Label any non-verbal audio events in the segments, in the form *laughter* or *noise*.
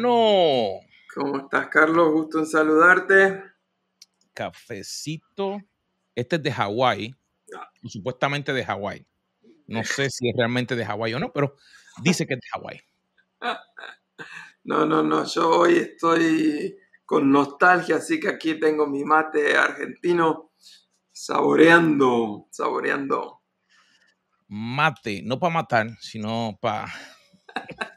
Hermano. ¿Cómo estás, Carlos? Gusto en saludarte. Cafecito. Este es de Hawái, Ah. supuestamente de Hawái. No *laughs* sé si es realmente de Hawái o no, pero dice que es de Hawái. *laughs* No, no, no, yo hoy estoy con nostalgia, así que aquí tengo mi mate argentino saboreando, saboreando. Mate, no para matar, sino para... *laughs*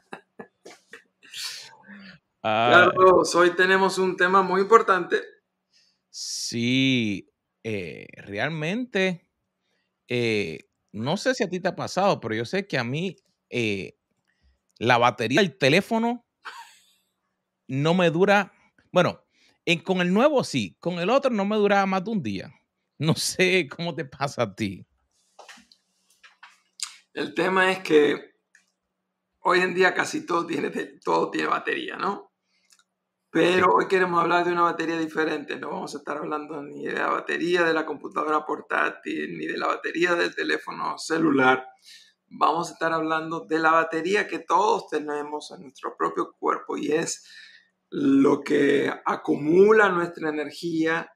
Carlos, hoy tenemos un tema muy importante. sí, eh, realmente, eh, no sé si a ti te ha pasado, pero yo sé que a mí eh, la batería del teléfono no me dura, bueno, en- con el nuevo sí, con el otro no me duraba más de un día. No sé cómo te pasa a ti. El tema es que hoy en día casi todo tiene, todo tiene batería, ¿no? Pero hoy queremos hablar de una batería diferente. No vamos a estar hablando ni de la batería de la computadora portátil, ni de la batería del teléfono celular. Vamos a estar hablando de la batería que todos tenemos en nuestro propio cuerpo y es lo que acumula nuestra energía.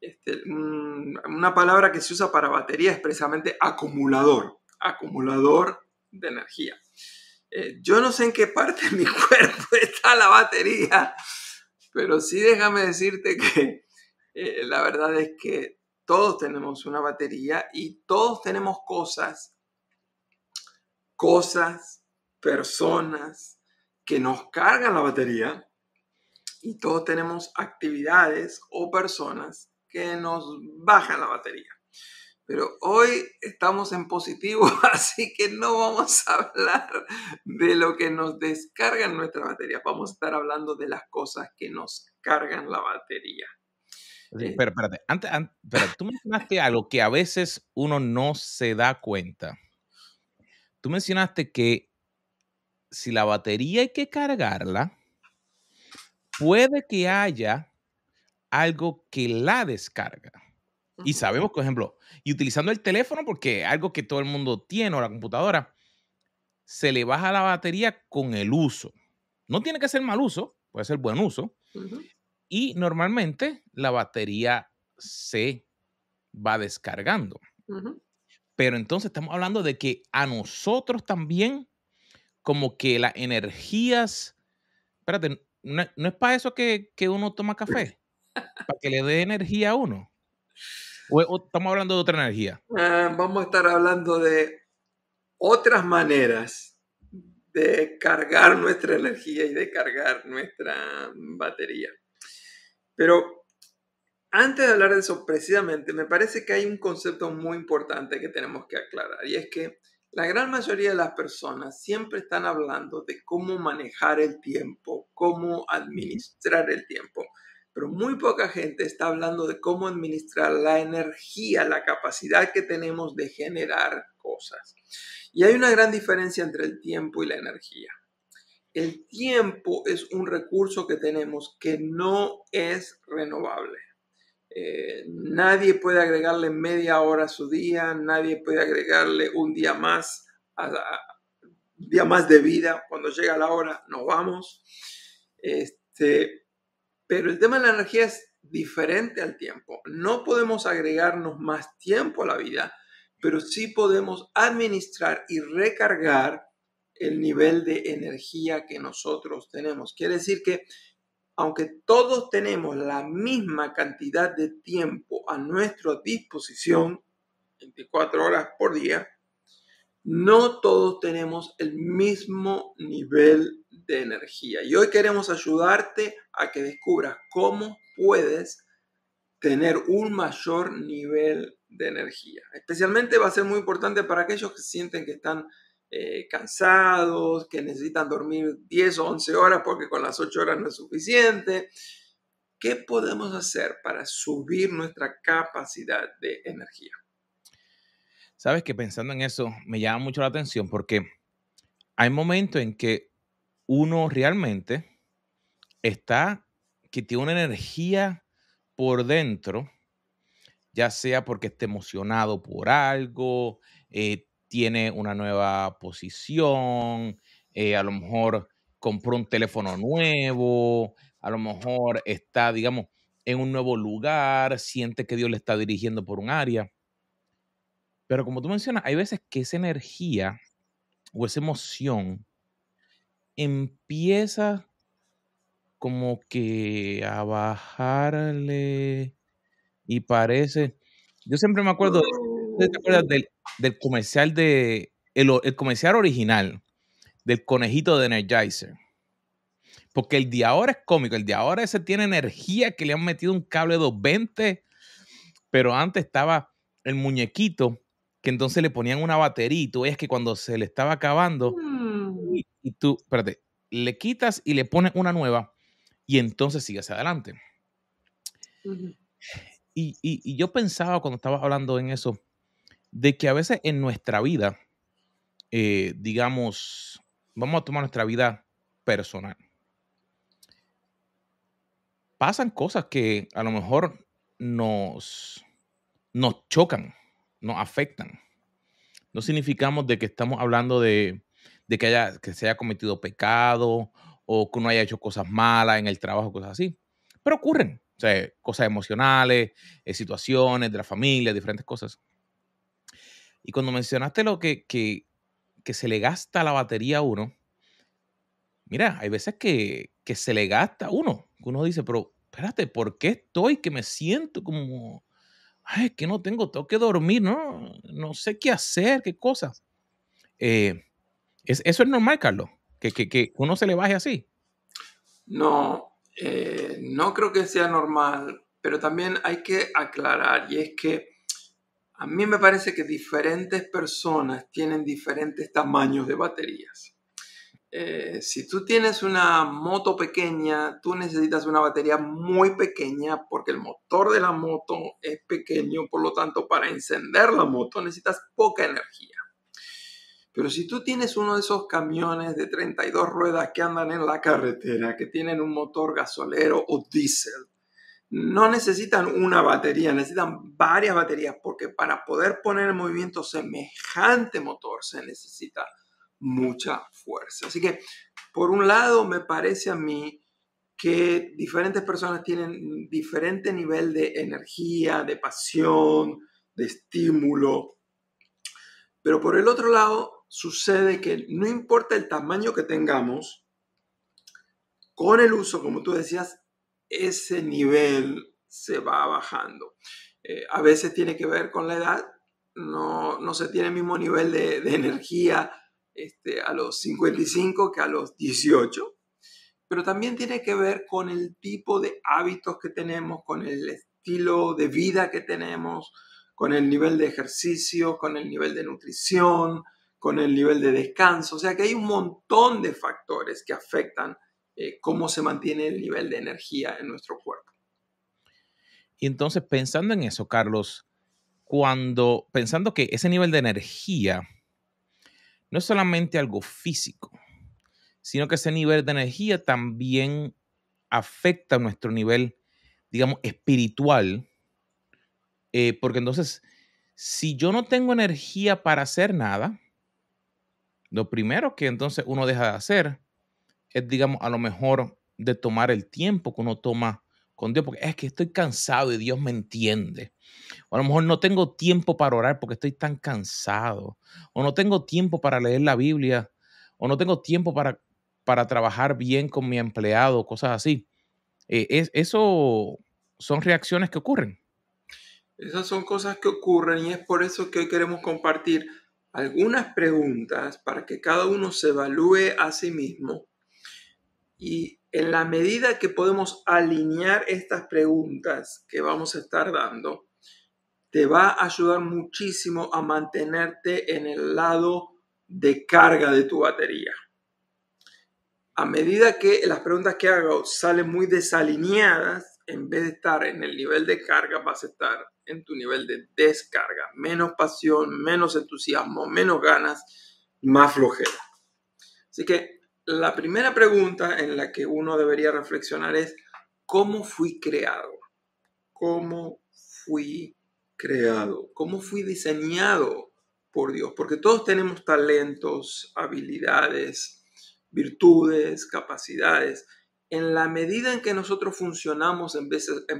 Este, un- una palabra que se usa para batería es precisamente acumulador, acumulador de energía. Eh, yo no sé en qué parte de mi *laughs* cuerpo está la batería, pero sí déjame decirte que eh, la verdad es que todos tenemos una batería y todos tenemos cosas, cosas, personas que nos cargan la batería y todos tenemos actividades o personas que nos bajan la batería. Pero hoy estamos en positivo, *laughs* así que no vamos a hablar de lo que nos descargan nuestra batería. Vamos a estar hablando de las cosas que nos cargan la batería. Sí, Eh. Pero espérate, antes, an- pero tú mencionaste algo que a veces uno no se da cuenta. Tú mencionaste que si la batería hay que cargarla, puede que haya algo que la descarga. Y sabemos, por ejemplo, y utilizando el teléfono, porque algo que todo el mundo tiene, o la computadora, se le baja la batería con el uso. No tiene que ser mal uso, puede ser buen uso. Ujú. Y normalmente la batería se va descargando. Ujú. Pero entonces estamos hablando de que a nosotros también, como que las energías, espérate, no, no es para eso que, que uno toma café, para que le dé energía a uno. O, o estamos hablando de otra energía. Ah, vamos a estar hablando de otras maneras de cargar nuestra energía y de cargar nuestra batería. Pero antes de hablar de eso precisamente, me parece que hay un concepto muy importante que tenemos que aclarar y es que la gran mayoría de las personas siempre están hablando de cómo manejar el tiempo, cómo administrar el tiempo, pero muy poca gente está hablando de cómo administrar la energía, la capacidad que tenemos de generar cosas. Y hay una gran diferencia entre el tiempo y la energía. El tiempo es un recurso que tenemos que no es renovable. Eh, nadie puede agregarle media hora a su día, nadie puede agregarle un día más, a, a- día más de vida. Cuando llega la hora, nos vamos. Este, pero el tema de la energía es diferente al tiempo. No podemos agregarnos más tiempo a la vida, pero sí podemos administrar y recargar el nivel de energía que nosotros tenemos. Quiere decir que aunque todos tenemos la misma cantidad de tiempo a nuestra disposición, 24 horas por día, no todos tenemos el mismo nivel de energía. Y hoy queremos ayudarte a que descubras cómo puedes tener un mayor nivel de energía. Especialmente va a ser muy importante para aquellos que sienten que están eh, cansados, que necesitan dormir 10 o 11 horas porque con las 8 horas no es suficiente. ¿Qué podemos hacer para subir nuestra capacidad de energía? Sabes que pensando en eso me llama mucho la atención porque hay momentos en que uno realmente está, que tiene una energía por dentro, ya sea porque esté emocionado por algo, eh, tiene una nueva posición, eh, a lo mejor compró un teléfono nuevo, a lo mejor está, digamos, en un nuevo lugar, siente que Dios le está dirigiendo por un área. Pero como tú mencionas, hay veces que esa energía o esa emoción empieza como que a bajarle y parece. Yo siempre me acuerdo, ¿te acuerdas del, del comercial de el, el, comercial original del conejito de Energizer? Porque el de ahora es cómico, el de ahora ese tiene energía que le han metido un cable 220, pero antes estaba el muñequito que entonces le ponían una batería y tú ves que cuando se le estaba acabando. Y, tú, espérate, le quitas y le pones una nueva y entonces sigues adelante. y, y, yo pensaba cuando estaba hablando en eso, de que a veces en nuestra vida, eh, digamos, vamos a tomar nuestra vida personal. Pasan cosas que a lo mejor nos, nos chocan nos afectan. No significamos de que estamos hablando de, que, haya, que se haya cometido pecado o que uno haya hecho cosas malas en el trabajo, cosas así. Pero ocurren, o sea, cosas emocionales, eh, situaciones de la familia, diferentes cosas. Y cuando mencionaste lo que, que, que, se le gasta la batería a uno, mira, hay veces que, que se le gasta a uno. Uno dice, pero espérate, ¿por qué estoy que me siento como Ay, es que no tengo, tengo que dormir, ¿no? No sé qué hacer, qué cosas. Eh, ¿Eso es normal, Carlos? ¿Que, que, uno se le baje así? No, eh, no creo que sea normal, pero también hay que aclarar, y es que a mí me parece que diferentes personas tienen diferentes tamaños de baterías. Eh, si tú tienes una moto pequeña, tú necesitas una batería muy pequeña porque el motor de la moto es pequeño, por lo tanto para encender la moto necesitas poca energía. Pero si tú tienes uno de esos camiones de 32 ruedas que andan en la carretera, que tienen un motor gasolero o diésel, no necesitan una batería, necesitan varias baterías porque para poder poner en movimiento semejante motor se necesita mucha fuerza. Así que, por un lado, me parece a mí que diferentes personas tienen diferente nivel de energía, de pasión, de estímulo. Pero por el otro lado, sucede que no importa el tamaño que tengamos, con el uso, como tú decías, ese nivel se va bajando. Eh, a veces tiene que ver con la edad, no, no se tiene el mismo nivel de, de energía este, a los 55 que a los 18, pero también tiene que ver con el tipo de hábitos que tenemos, con el estilo de vida que tenemos, con el nivel de ejercicio, con el nivel de nutrición, con el nivel de descanso. O sea que hay un montón de factores que afectan eh, cómo se mantiene el nivel de energía en nuestro cuerpo. Y entonces, pensando en eso, Carlos, cuando pensando que ese nivel de energía no es solamente algo físico, sino que ese nivel de energía también afecta nuestro nivel, digamos, espiritual. Eh, porque entonces, si yo no tengo energía para hacer nada, lo primero que entonces uno deja de hacer es, digamos, a lo mejor de tomar el tiempo que uno toma con Dios, porque es que estoy cansado y Dios me entiende. O a lo mejor no tengo tiempo para orar porque estoy tan cansado. O no tengo tiempo para leer la Biblia. O no tengo tiempo para, para trabajar bien con mi empleado, cosas así. Eh, es, eso son reacciones que ocurren. Esas son cosas que ocurren y es por eso que hoy queremos compartir algunas preguntas para que cada uno se evalúe a sí mismo y en la medida que podemos alinear estas preguntas que vamos a estar dando, te va a ayudar muchísimo a mantenerte en el lado de carga de tu batería. A medida que las preguntas que hago salen muy desalineadas, en vez de estar en el nivel de carga, vas a estar en tu nivel de descarga. Menos pasión, menos entusiasmo, menos ganas, más flojera. Así que la primera pregunta en la que uno debería reflexionar es, ¿cómo fui creado? ¿Cómo fui creado? ¿Cómo fui diseñado por Dios? Porque todos tenemos talentos, habilidades, virtudes, capacidades. En la medida en que nosotros funcionamos en,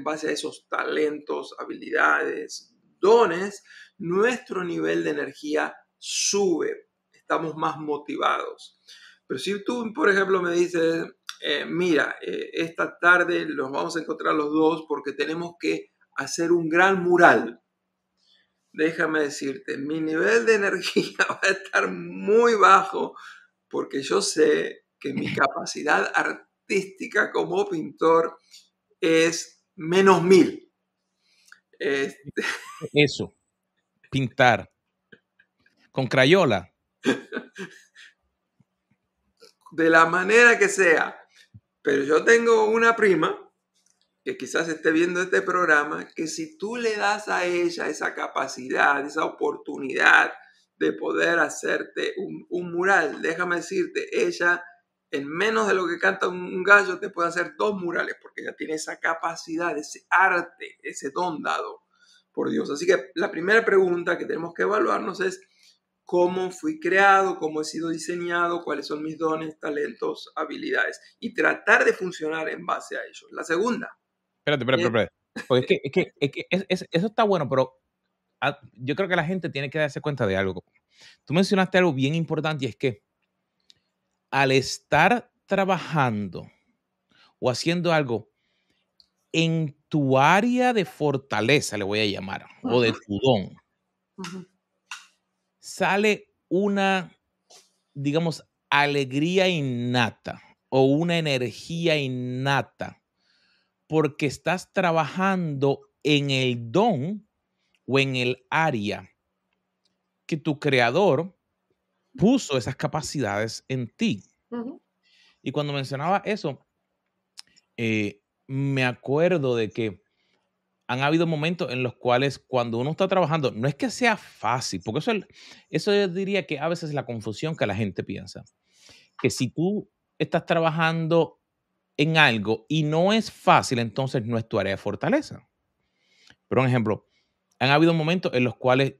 base a esos talentos, habilidades, dones, nuestro nivel de energía sube, estamos más motivados. Pero si tú, por ejemplo, me dices, eh, mira, eh, esta tarde los vamos a encontrar los dos porque tenemos que hacer un gran mural. Déjame decirte, mi nivel de energía *laughs* va a estar muy bajo porque yo sé que mi capacidad artística como pintor es menos mil. Este *laughs* Eso, pintar. Con crayola. *laughs* De la manera que sea. Pero yo tengo una prima que quizás esté viendo este programa, que si tú le das a ella esa capacidad, esa oportunidad de poder hacerte un, mural, déjame decirte, ella en menos de lo que canta un gallo te puede hacer dos murales porque ella tiene esa capacidad, ese arte, ese don dado por Dios. Así que la primera pregunta que tenemos que evaluarnos es cómo fui creado, cómo he sido diseñado, cuáles son mis dones, talentos, habilidades y tratar de funcionar en base a ellos. La segunda. Espérate, espérate, espérate. es que, es que, es que eso está bueno, pero ah, yo creo que la gente tiene que darse cuenta de algo. Tú mencionaste algo bien importante y es que al estar trabajando o haciendo algo en tu área de fortaleza, le voy a llamar, o de tu don, sale una, digamos, alegría innata o una energía innata porque estás trabajando en el don o en el área que tu creador puso esas capacidades en ti. Y cuando mencionaba eso, eh, me acuerdo de que han habido momentos en los cuales cuando uno está trabajando, no es que sea fácil, porque eso, eso yo diría que a veces es la confusión que la gente piensa, que si tú estás trabajando en algo y no es fácil, entonces no es tu área de fortaleza. Por ejemplo, han habido momentos en los cuales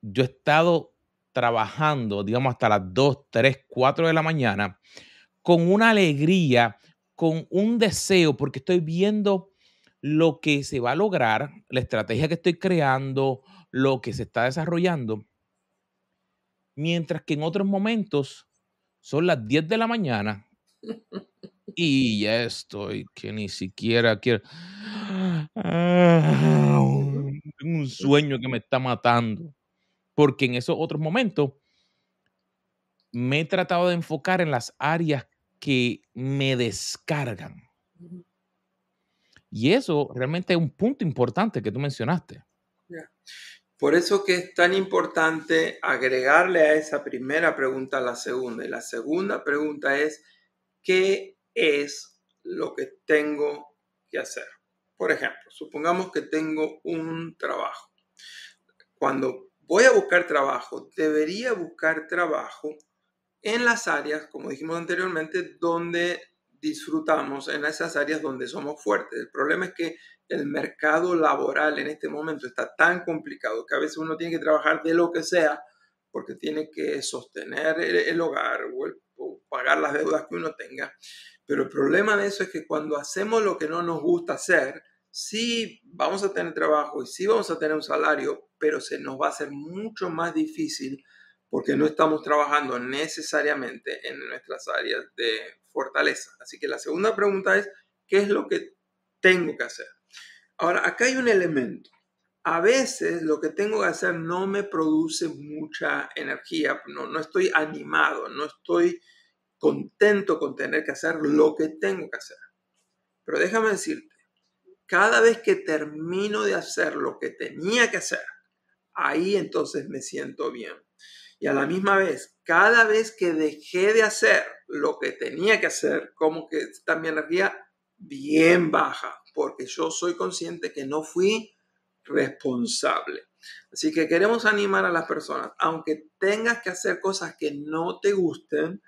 yo he estado trabajando, digamos, hasta las 2, 3, 4 de la mañana, con una alegría, con un deseo, porque estoy viendo lo que se va a lograr, la estrategia que estoy creando, lo que se está desarrollando, mientras que en otros momentos son las 10 de la mañana y ya estoy que ni siquiera quiero... Ah, un sueño que me está matando porque en esos otros momentos me he tratado de enfocar en las áreas que me descargan. Y eso realmente es un punto importante que tú mencionaste. Por eso que es tan importante agregarle a esa primera pregunta la segunda. Y la segunda pregunta es, ¿qué es lo que tengo que hacer? Por ejemplo, supongamos que tengo un trabajo. Cuando voy a buscar trabajo, debería buscar trabajo en las áreas, como dijimos anteriormente, donde disfrutamos, en esas áreas donde somos fuertes. El problema es que el mercado laboral en este momento está tan complicado que a veces uno tiene que trabajar de lo que sea porque tiene que sostener el, hogar o, pagar las deudas que uno tenga. Pero el problema de eso es que cuando hacemos lo que no nos gusta hacer, sí vamos a tener trabajo y sí vamos a tener un salario, pero se nos va a hacer mucho más difícil porque no estamos trabajando necesariamente en nuestras áreas de fortaleza. Así que la segunda pregunta es, ¿qué es lo que tengo que hacer? Ahora, acá hay un elemento. A veces lo que tengo que hacer no me produce mucha energía, no, no estoy animado, no estoy contento con tener que hacer lo que tengo que hacer. Pero déjame decirte, cada vez que termino de hacer lo que tenía que hacer, ahí entonces me siento bien. Y a la misma vez, cada vez que dejé de hacer lo que tenía que hacer, como que está mi energía bien baja, porque yo soy consciente que no fui responsable. Así que queremos animar a las personas, aunque tengas que hacer cosas que no te gusten,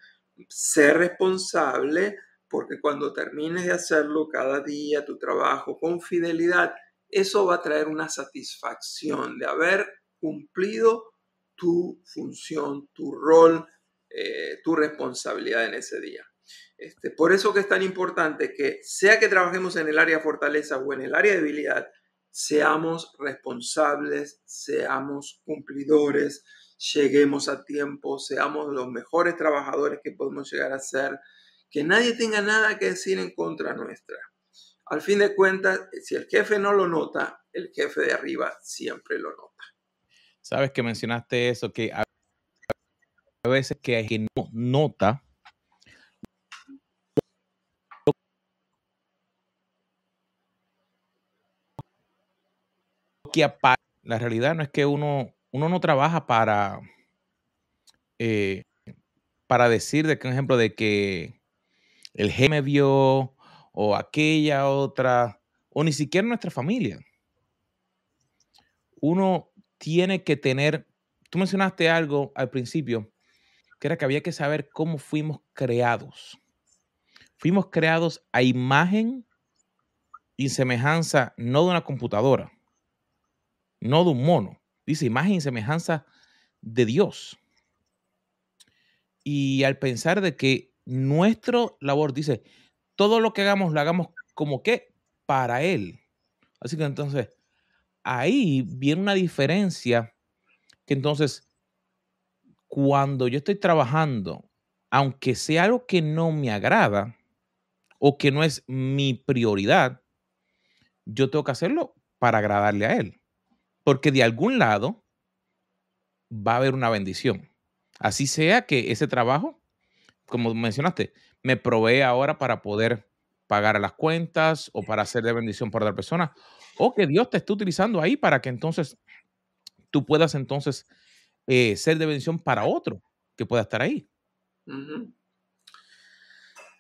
ser responsable, porque cuando termines de hacerlo cada día, tu trabajo con fidelidad, eso va a traer una satisfacción de haber cumplido tu función, tu rol eh, tu responsabilidad en ese día. Este, por eso que es tan importante que sea que trabajemos en el área fortaleza o en el área de debilidad, seamos responsables, seamos cumplidores, lleguemos a tiempo, seamos los mejores trabajadores que podemos llegar a ser, que nadie tenga nada que decir en contra nuestra. Al fin de cuentas, si el jefe no lo nota, el jefe de arriba siempre lo nota. Sabes que mencionaste eso, que a veces que hay que no nota que la realidad no es que uno, uno no trabaja para, eh, para decir, de que, un ejemplo, de que el jefe me vio o aquella otra, o ni siquiera nuestra familia. Uno tiene que tener, tú mencionaste algo al principio, que era que había que saber cómo fuimos creados. Fuimos creados a imagen y semejanza no de una computadora, no de un mono. Dice imagen y semejanza de Dios. Y al pensar de que nuestro labor, dice, todo lo que hagamos lo hagamos como que para Él. Así que entonces, ahí viene una diferencia que entonces, cuando yo estoy trabajando, aunque sea algo que no me agrada o que no es mi prioridad, yo tengo que hacerlo para agradarle a Él porque de algún lado va a haber una bendición. Así sea que ese trabajo, como mencionaste, me provee ahora para poder pagar las cuentas o para hacer de bendición para otra persona, o que Dios te esté utilizando ahí para que entonces tú puedas entonces eh, ser de bendición para otro que pueda estar ahí.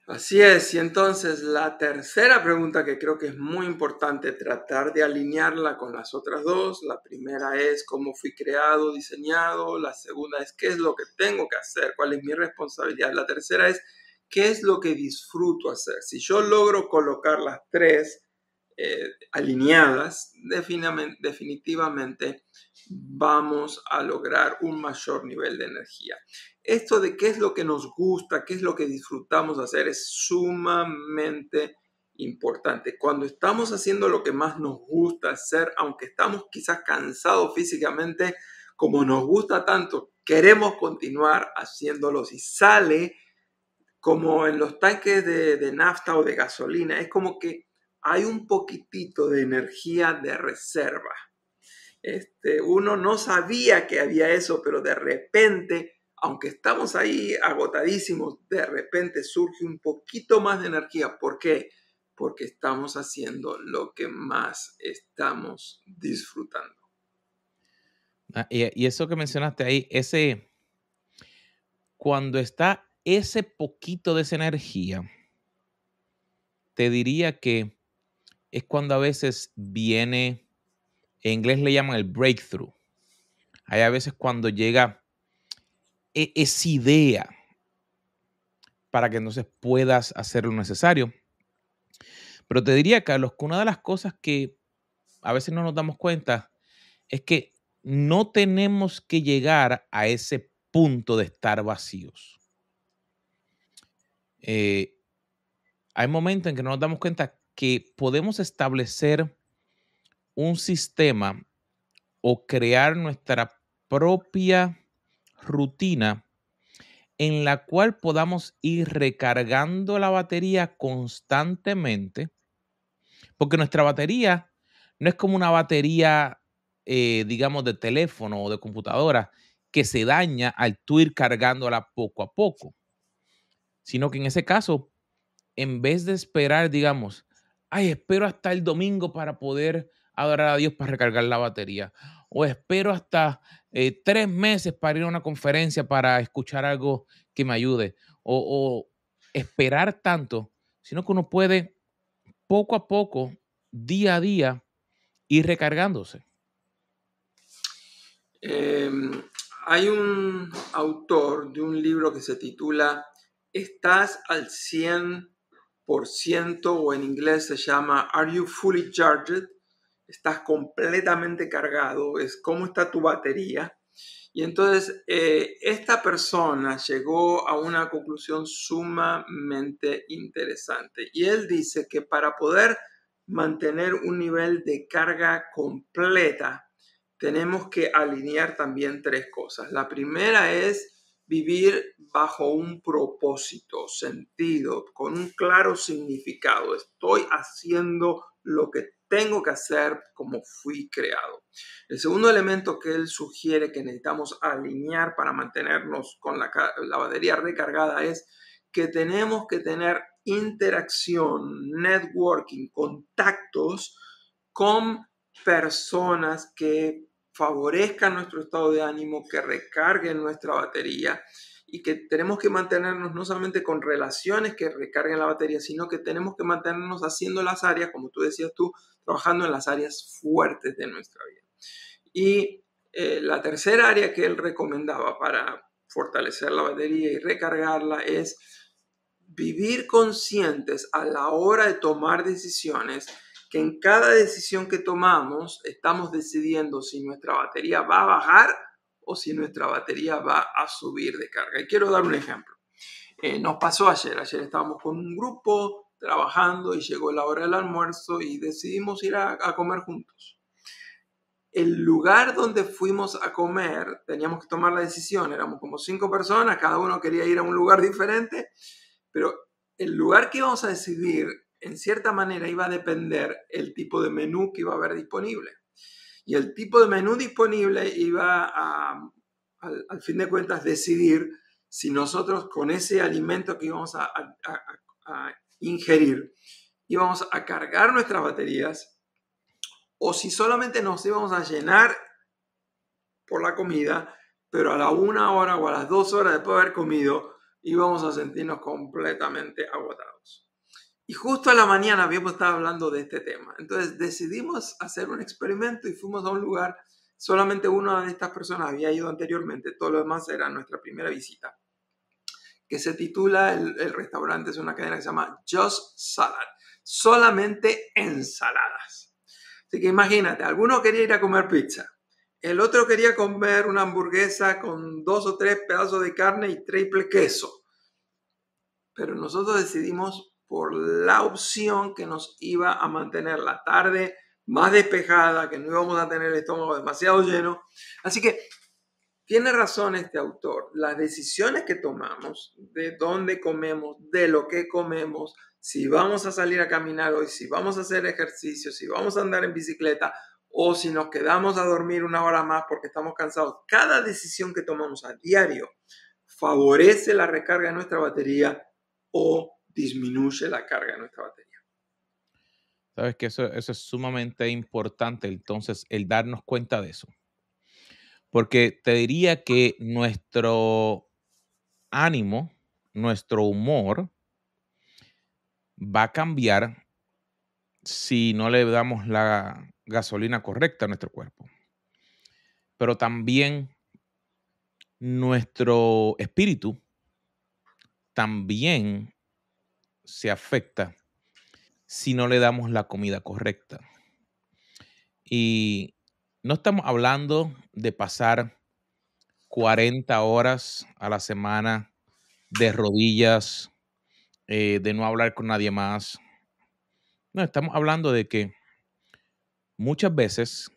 Así es, y entonces la tercera pregunta que creo que es muy importante tratar de alinearla con las otras dos, la primera es cómo fui creado, diseñado, la segunda es qué es lo que tengo que hacer, cuál es mi responsabilidad, la tercera es qué es lo que disfruto hacer. Si yo logro colocar las tres eh, alineadas, definitivamente vamos a lograr un mayor nivel de energía. Esto de qué es lo que nos gusta, qué es lo que disfrutamos hacer es sumamente importante. Cuando estamos haciendo lo que más nos gusta hacer, aunque estamos quizás cansados físicamente, como nos gusta tanto, queremos continuar haciéndolo. Si sale como en los tanques de, de nafta o de gasolina, es como que hay un poquitito de energía de reserva. Este, uno no sabía que había eso, pero de repente, aunque estamos ahí agotadísimos, de repente surge un poquito más de energía. ¿Por qué? Porque estamos haciendo lo que más estamos disfrutando. Ah, y, y eso que mencionaste ahí, ese, cuando está ese poquito de esa energía, te diría que es cuando a veces viene, en inglés le llaman el breakthrough. Hay a veces cuando llega e, esa idea para que entonces puedas hacer lo necesario. Pero te diría, Carlos, que una de las cosas que a veces no nos damos cuenta es que no tenemos que llegar a ese punto de estar vacíos. Eh, hay momentos en que no nos damos cuenta que podemos establecer un sistema o crear nuestra propia rutina en la cual podamos ir recargando la batería constantemente, porque nuestra batería no es como una batería, eh, digamos, de teléfono o de computadora que se daña al tú ir cargándola poco a poco, sino que en ese caso, en vez de esperar, digamos, ay, espero hasta el domingo para poder adorar a Dios para recargar la batería. O espero hasta eh, tres meses para ir a una conferencia para escuchar algo que me ayude. O, esperar tanto, sino que uno puede poco a poco, día a día, ir recargándose. Em, hay un autor de un libro que se titula Estás al 100 o en inglés se llama Are you fully charged? Estás completamente cargado, es cómo está tu batería. Y entonces eh, esta persona llegó a una conclusión sumamente interesante. Y él dice que para poder mantener un nivel de carga completa, tenemos que alinear también tres cosas. La primera es vivir bajo un propósito, sentido, con un claro significado. Estoy haciendo lo que tengo que hacer como fui creado. El segundo elemento que él sugiere que necesitamos alinear para mantenernos con la, la batería recargada es que tenemos que tener interacción, networking, contactos con personas que favorezcan nuestro estado de ánimo, que recarguen nuestra batería y que tenemos que mantenernos no solamente con relaciones que recarguen la batería, sino que tenemos que mantenernos haciendo las áreas, como tú decías tú, trabajando en las áreas fuertes de nuestra vida. Y eh, la tercera área que él recomendaba para fortalecer la batería y recargarla es vivir conscientes a la hora de tomar decisiones, que en cada decisión que tomamos estamos decidiendo si nuestra batería va a bajar o si nuestra batería va a subir de carga. Y quiero dar un ejemplo. Eh, nos pasó ayer, ayer estábamos con un grupo trabajando y llegó la hora del almuerzo y decidimos ir a, a comer juntos. El lugar donde fuimos a comer, teníamos que tomar la decisión, éramos como cinco personas, cada uno quería ir a un lugar diferente pero el lugar que íbamos a decidir, en cierta manera, iba a depender el tipo de menú que iba a haber disponible. Y el tipo de menú disponible iba a, al, fin de cuentas, decidir si nosotros con ese alimento que íbamos a, a ingerir, íbamos a cargar nuestras baterías o si solamente nos íbamos a llenar por la comida, pero a la una hora o a las dos horas después de haber comido, íbamos a sentirnos completamente agotados. Y justo a la mañana habíamos estado hablando de este tema. Entonces decidimos hacer un experimento y fuimos a un lugar, solamente una de estas personas había ido anteriormente, todo lo demás era nuestra primera visita, que se titula, el, restaurante es una cadena que se llama Just Salad, solamente ensaladas. Así que imagínate, alguno quería ir a comer pizza, el otro quería comer una hamburguesa con dos o tres pedazos de carne y triple queso. Pero nosotros decidimos por la opción que nos iba a mantener la tarde más despejada, que no íbamos a tener el estómago demasiado lleno. Así que tiene razón este autor. Las decisiones que tomamos, de dónde comemos, de lo que comemos, si vamos a salir a caminar hoy, si vamos a hacer ejercicio, si vamos a andar en bicicleta, o si nos quedamos a dormir una hora más porque estamos cansados, cada decisión que tomamos a diario favorece la recarga de nuestra batería o disminuye la carga de nuestra batería. Sabes que eso, eso es sumamente importante, entonces, el darnos cuenta de eso. Porque te diría que nuestro ánimo, nuestro humor, va a cambiar si no le damos la gasolina correcta a nuestro cuerpo. Pero también nuestro espíritu también se afecta si no le damos la comida correcta. Y no estamos hablando de pasar 40 horas a la semana de rodillas, eh, de no hablar con nadie más. No, estamos hablando de que muchas veces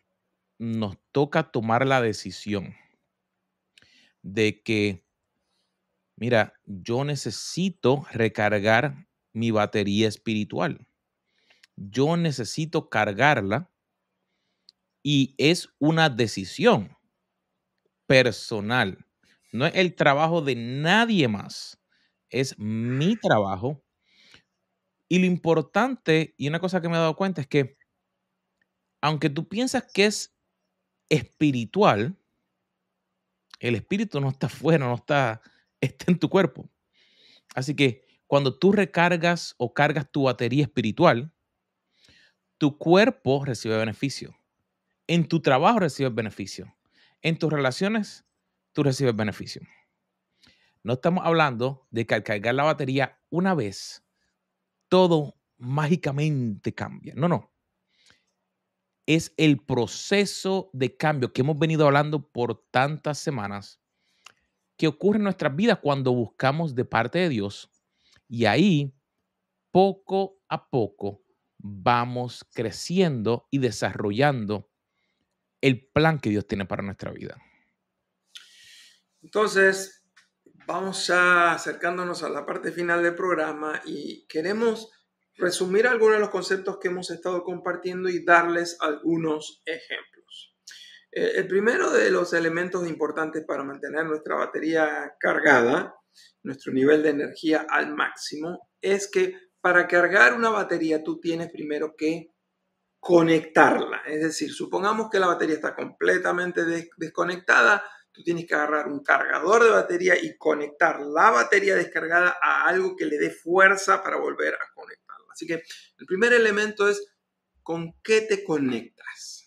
nos toca tomar la decisión de que, mira, yo necesito recargar mi batería espiritual. Yo necesito cargarla y es una decisión personal. No es el trabajo de nadie más. Es mi trabajo. Y lo importante, y una cosa que me he dado cuenta es que aunque tú piensas que es espiritual, el espíritu no está *laughs* fuera, no está, está en tu cuerpo. Así que cuando tú recargas o cargas tu batería espiritual, tu cuerpo recibe beneficio. En tu trabajo recibes beneficio. En tus relaciones, tú recibes beneficio. No estamos hablando de que al cargar la batería una vez, todo mágicamente cambia. No, no es el proceso de cambio que hemos venido hablando por tantas semanas que ocurre en nuestras vidas cuando buscamos de parte de Dios y ahí poco a poco vamos creciendo y desarrollando el plan que Dios tiene para nuestra vida. Entonces, vamos ya acercándonos a la parte final del programa y queremos resumir algunos de los conceptos que hemos estado compartiendo y darles algunos ejemplos. Eh, el primero de los elementos importantes para mantener nuestra batería cargada, nuestro nivel de energía al máximo, es que para cargar una batería tú tienes primero que conectarla. Es decir, supongamos que la batería está completamente desconectada, tú tienes que agarrar un cargador de batería y conectar la batería descargada a algo que le dé fuerza para volver a conectarla. Así que el primer elemento es con qué te conectas.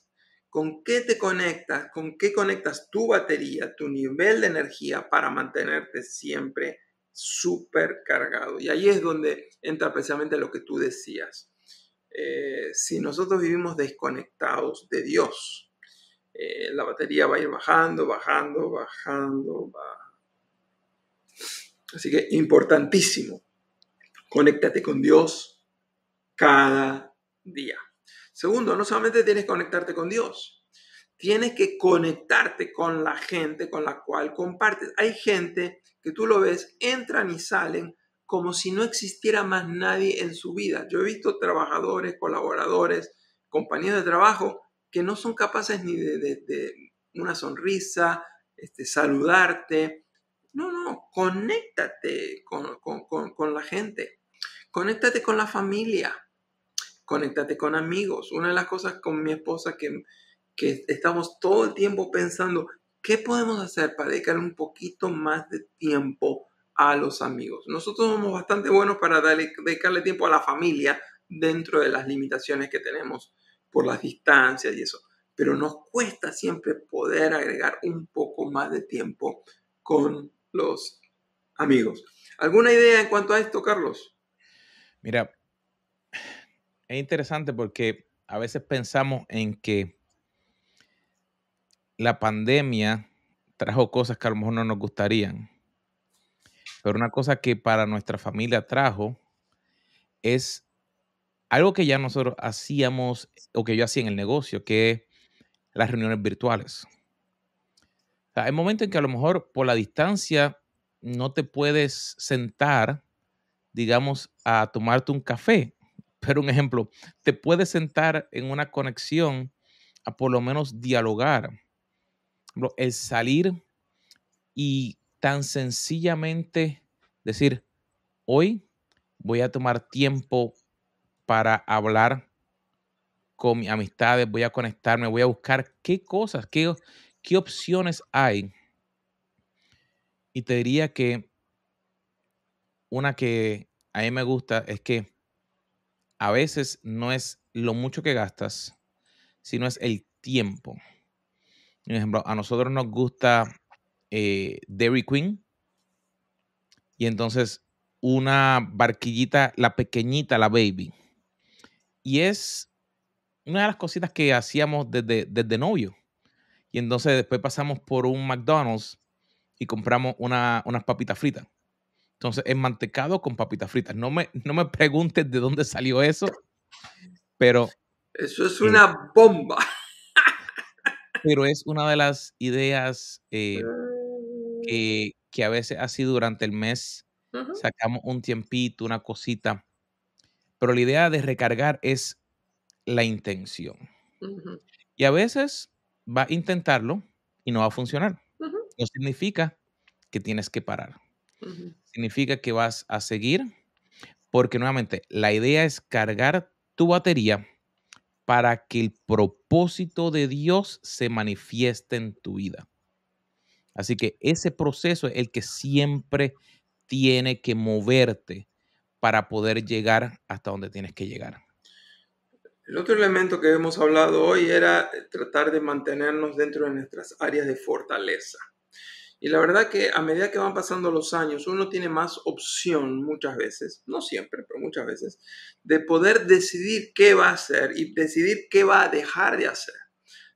¿Con qué te conectas? ¿Con qué conectas tu batería, tu nivel de energía para mantenerte siempre súper cargado? Y ahí es donde entra precisamente lo que tú decías. Eh, si nosotros vivimos desconectados de Dios, eh, la batería va a ir bajando, bajando, bajando, va. Así que importantísimo, conéctate con Dios cada día. Segundo, no solamente tienes que conectarte con Dios, tienes que conectarte con la gente con la cual compartes. Hay gente que tú lo ves, entran y salen como si no existiera más nadie en su vida. Yo he visto trabajadores, colaboradores, compañeros de trabajo que no son capaces ni de, una sonrisa, este, saludarte. No, no, conéctate con, la gente, conéctate con la familia, conéctate con amigos. Una de las cosas con mi esposa que, que estamos todo el tiempo pensando, ¿qué podemos hacer para dedicar un poquito más de tiempo a los amigos? Nosotros somos bastante buenos para dedicarle tiempo a la familia dentro de las limitaciones que tenemos por las distancias y eso. Pero nos cuesta siempre poder agregar un poco más de tiempo con los amigos. ¿Alguna idea en cuanto a esto, Carlos? Mira, es interesante porque a veces pensamos en que la pandemia trajo cosas que a lo mejor no nos gustarían. Pero una cosa que para nuestra familia trajo es algo que ya nosotros hacíamos o que yo hacía en el negocio, que es las reuniones virtuales. hay momentos en que a lo mejor por la distancia no te puedes sentar, digamos, a tomarte un café. Un ejemplo, te puedes sentar en una conexión a por lo menos dialogar. El salir y tan sencillamente decir, hoy voy a tomar tiempo para hablar con mis amistades, voy a conectarme, voy a buscar qué cosas, qué, qué opciones hay. Y te diría que una que a mí me gusta es que a veces no es lo mucho que gastas, sino es el tiempo. Por ejemplo, a nosotros nos gusta eh, Dairy Queen. Y entonces una barquillita, la pequeñita, la baby. Y es una de las cositas que hacíamos desde, desde novio. Y entonces después pasamos por un McDonald's y compramos una, unas papitas fritas. Entonces, es mantecado con papitas fritas. No me, no me preguntes de dónde salió eso, pero... Eso es una bomba. Pero es una de las ideas eh, que, que, a veces así durante el mes sacamos un tiempito, una cosita pero la idea de recargar es la intención. Y a veces va a intentarlo y no va a funcionar. No significa que tienes que parar. Significa que vas a seguir porque nuevamente la idea es cargar tu batería para que el propósito de Dios se manifieste en tu vida. Así que ese proceso es el que siempre tiene que moverte para poder llegar hasta donde tienes que llegar. El otro elemento que hemos hablado hoy era tratar de mantenernos dentro de nuestras áreas de fortaleza. Y la verdad que a medida que van pasando los años, uno tiene más opción muchas veces, no siempre, pero muchas veces, de poder decidir qué va a hacer y decidir qué va a dejar de hacer.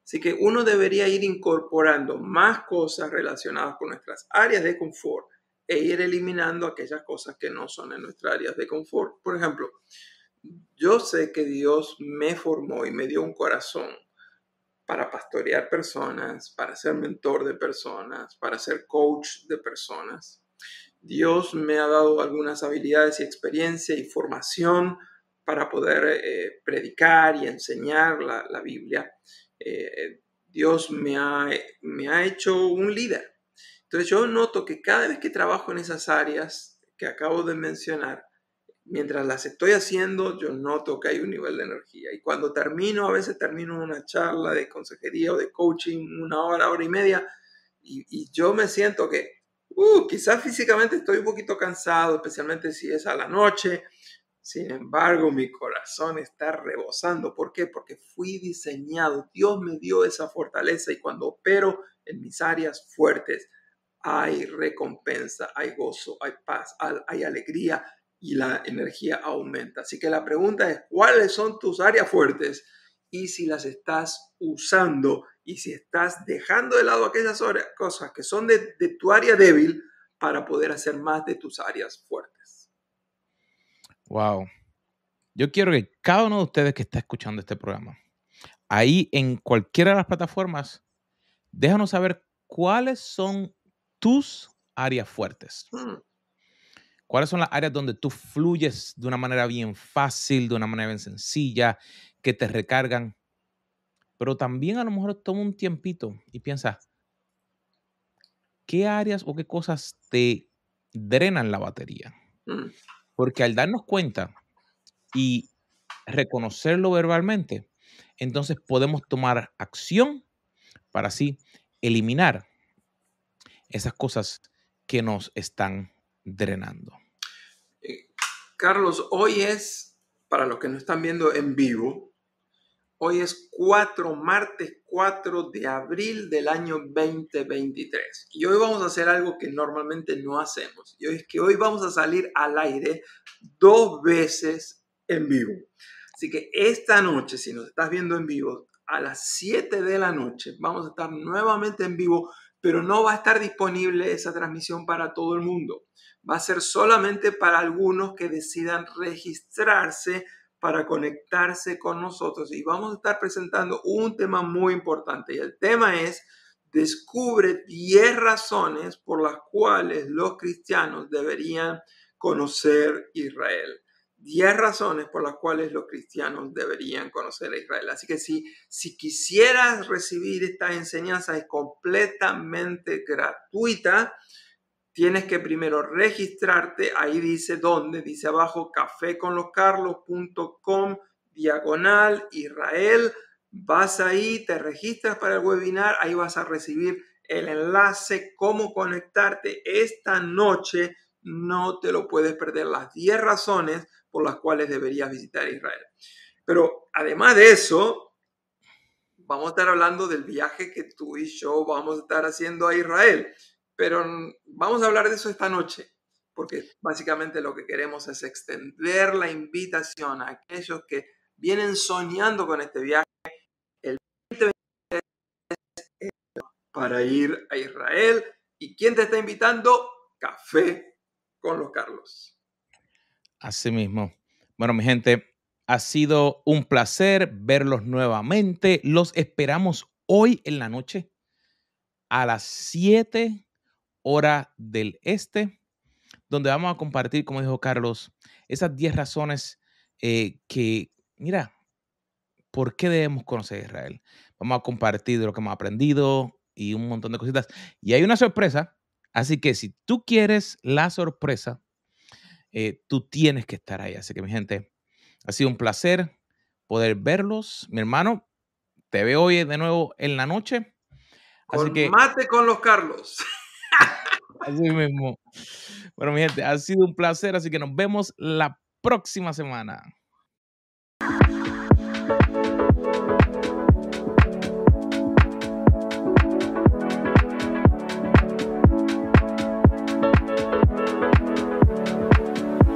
Así que uno debería ir incorporando más cosas relacionadas con nuestras áreas de confort e ir eliminando aquellas cosas que no son en nuestras áreas de confort. Por ejemplo, yo sé que Dios me formó y me dio un corazón para pastorear personas, para ser mentor de personas, para ser coach de personas. Dios me ha dado algunas habilidades y experiencia y formación para poder eh, predicar y enseñar la, Biblia. Eh, Dios me ha, me ha hecho un líder. Entonces yo noto que cada vez que trabajo en esas áreas que acabo de mencionar, mientras las estoy haciendo, yo noto que hay un nivel de energía. Y cuando termino, a veces termino una charla de consejería o de coaching, una hora, hora y media, y, yo me siento que, uh, quizás físicamente estoy un poquito cansado, especialmente si es a la noche. Sin embargo, mi corazón está rebosando. ¿Por qué? Porque fui diseñado. Dios me dio esa fortaleza y cuando opero en mis áreas fuertes, hay recompensa, hay gozo, hay paz, hay alegría, y la energía aumenta. Así que la pregunta es, ¿cuáles son tus áreas fuertes? Y si las estás usando y si estás dejando de lado aquellas cosas que son de, tu área débil para poder hacer más de tus áreas fuertes. Wow. Yo quiero que cada uno de ustedes que está escuchando este programa, ahí en cualquiera de las plataformas, déjanos saber cuáles son tus áreas fuertes. Hmm. ¿Cuáles son las áreas donde tú fluyes de una manera bien fácil, de una manera bien sencilla, que te recargan? Pero también a lo mejor toma un tiempito y piensa, ¿qué áreas o qué cosas te drenan la batería? Mm. Porque al darnos cuenta y reconocerlo verbalmente, entonces podemos tomar acción para así eliminar esas cosas que nos están drenando. Carlos, hoy es, para los que no están viendo en vivo, hoy es 4, martes 4 de abril del año 2023. Y hoy vamos a hacer algo que normalmente no hacemos. Hoy es que hoy vamos a salir al aire dos veces en vivo. Así que esta noche, si nos estás viendo en vivo, a las 7 de la noche vamos a estar nuevamente en vivo, pero no va a estar disponible esa transmisión para todo el mundo va a ser solamente para algunos que decidan registrarse para conectarse con nosotros. Y vamos a estar presentando un tema muy importante. Y el tema es, descubre 10 razones por las cuales los cristianos deberían conocer Israel. 10 razones por las cuales los cristianos deberían conocer a Israel. Así que si, si quisieras recibir esta enseñanza es completamente gratuita tienes que primero registrarte, ahí dice dónde, dice abajo caféconloscarlos.com diagonal Israel, vas ahí, te registras para el webinar, ahí vas a recibir el enlace, cómo conectarte esta noche, no te lo puedes perder, las 10 razones por las cuales deberías visitar Israel. Pero además de eso, vamos a estar hablando del viaje que tú y yo vamos a estar haciendo a Israel. Pero vamos a hablar de eso esta noche, porque básicamente lo que queremos es extender la invitación a aquellos que vienen soñando con este viaje el 2023 para ir a Israel. ¿Y quién te está invitando? Café con los Carlos. Así mismo. Bueno, mi gente, ha sido un placer verlos nuevamente. Los esperamos hoy en la noche a las 7 hora del este, donde vamos a compartir, como dijo Carlos, esas 10 razones eh, que, mira, ¿por qué debemos conocer a Israel? Vamos a compartir lo que hemos aprendido y un montón de cositas. Y hay una sorpresa, así que si tú quieres la sorpresa, eh, tú tienes que estar ahí. Así que mi gente, ha sido un placer poder verlos. Mi hermano, te veo hoy de nuevo en la noche. Así que, mate con los Carlos. *laughs* Así mismo. Bueno, mi gente, ha sido un placer, así que nos vemos la próxima semana.